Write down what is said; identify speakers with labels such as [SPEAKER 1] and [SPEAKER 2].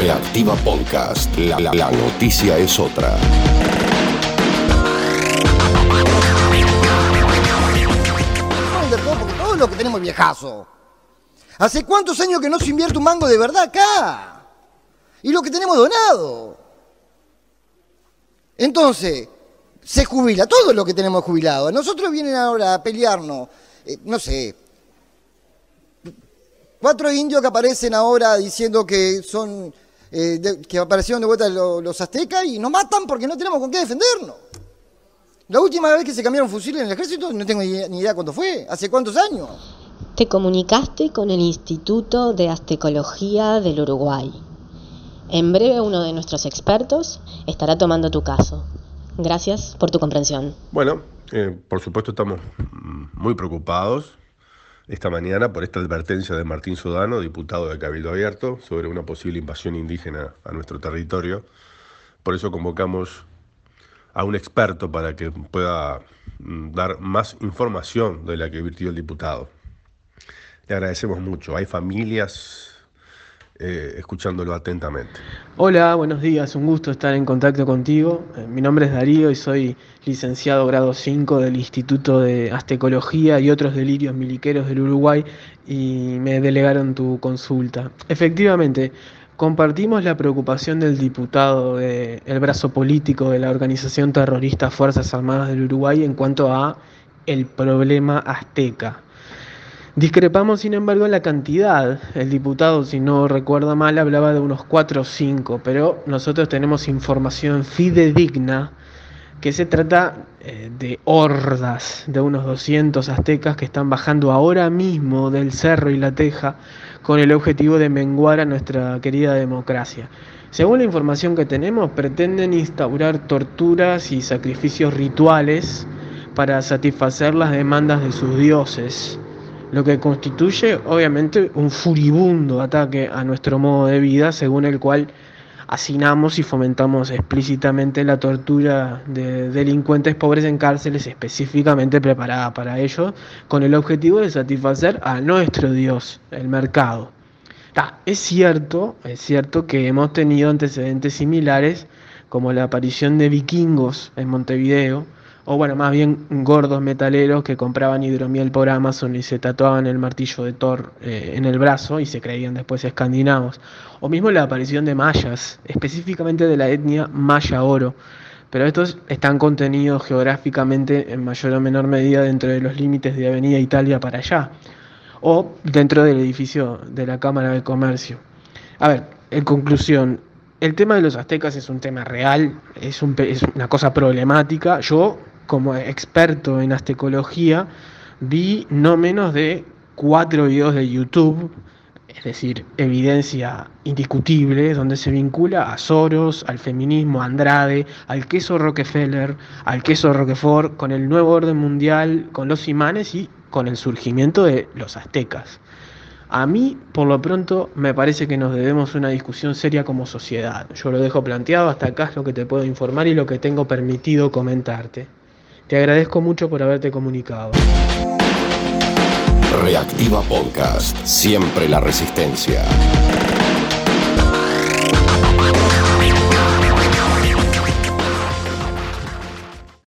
[SPEAKER 1] Reactiva Podcast. La, la- noticia es otra.
[SPEAKER 2] Porque todo lo que tenemos viejazo. ¿Hace cuántos años que no se invierte un mango de verdad acá? Y lo que tenemos donado. Entonces, se jubila todo lo que tenemos jubilado. Nosotros vienen ahora a pelearnos, eh, no sé, cuatro indios que aparecen ahora diciendo que son, eh, de- que aparecieron de vuelta lo- los aztecas y nos matan porque no tenemos con qué defendernos. La última vez que se cambiaron fusiles en el ejército, no tengo ni ni idea cuándo fue, hace cuántos años.
[SPEAKER 3] Te comunicaste con el Instituto de Aztecología del Uruguay. En breve uno de nuestros expertos estará tomando tu caso. Gracias por tu comprensión.
[SPEAKER 4] Bueno, eh, por supuesto estamos muy preocupados esta mañana por esta advertencia de Martín Sudano, diputado de Cabildo Abierto, sobre una posible invasión indígena a nuestro territorio. Por eso convocamos a un experto para que pueda mm, dar más información de la que virtió el diputado. Le agradecemos mucho. Hay familias eh, escuchándolo atentamente.
[SPEAKER 5] Hola, buenos días, un gusto estar en contacto contigo. Eh, Mi nombre es Darío y soy licenciado grado 5 del Instituto de Aztecología y otros delirios miliqueros del Uruguay y me delegaron tu consulta. Efectivamente, compartimos la preocupación del diputado del brazo político de la organización terrorista Fuerzas Armadas del Uruguay en cuanto a el problema azteca. Discrepamos, sin embargo, en la cantidad. El diputado, si no recuerda mal, hablaba de unos 4 o 5, pero nosotros tenemos información fidedigna que se trata eh, de hordas de unos 200 aztecas que están bajando ahora mismo del cerro y la teja con el objetivo de menguar a nuestra querida democracia. Según la información que tenemos, pretenden instaurar torturas y sacrificios rituales para satisfacer las demandas de sus dioses lo que constituye obviamente un furibundo ataque a nuestro modo de vida, según el cual hacinamos y fomentamos explícitamente la tortura de delincuentes pobres en cárceles específicamente preparadas para ello, con el objetivo de satisfacer a nuestro Dios, el mercado. Es cierto, es cierto que hemos tenido antecedentes similares, como la aparición de vikingos en Montevideo, o bueno, más bien gordos metaleros que compraban hidromiel por Amazon y se tatuaban el martillo de Thor eh, en el brazo y se creían después escandinavos. O mismo la aparición de mayas, específicamente de la etnia maya oro. Pero estos están contenidos geográficamente en mayor o menor medida dentro de los límites de Avenida Italia para allá, o dentro del edificio de la Cámara de Comercio. A ver, en conclusión, el tema de los aztecas es un tema real, es, un es una cosa problemática. Yo, como experto en aztecología, vi no menos de cuatro videos de YouTube, es decir, evidencia indiscutible, donde se vincula a Soros, al feminismo, Andrade, al queso Rockefeller, al queso Roquefort, con el nuevo orden mundial, con los imanes y con el surgimiento de los aztecas. A mí, por lo pronto, me parece que nos debemos una discusión seria como sociedad. Yo lo dejo planteado, hasta acá es lo que te puedo informar y lo que tengo permitido comentarte. Te agradezco mucho por haberte comunicado.
[SPEAKER 1] Reactiva Podcast. Siempre la resistencia.